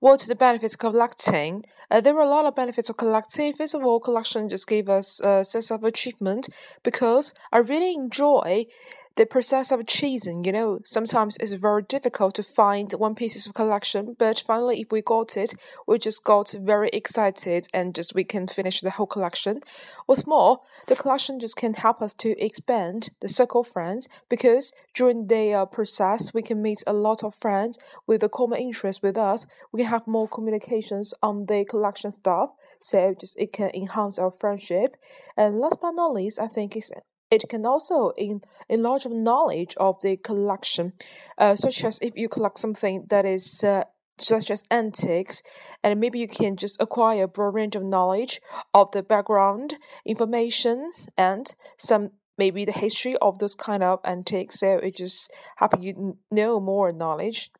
What's the benefits of collecting? Uh, there are a lot of benefits of collecting. First of all, collection just gave us a sense of achievement because I really enjoy the process of chasing, you know, sometimes it's very difficult to find one piece of collection, but finally, if we got it, we just got very excited and just we can finish the whole collection. What's more, the collection just can help us to expand the circle of friends because during the uh, process, we can meet a lot of friends with a common interest with us. We can have more communications on the collection stuff, so just it can enhance our friendship. And last but not least, I think it's it can also in, enlarge knowledge of the collection, uh, such as if you collect something that is uh, such as antiques, and maybe you can just acquire a broad range of knowledge of the background information and some maybe the history of those kind of antiques. So it just help you know more knowledge.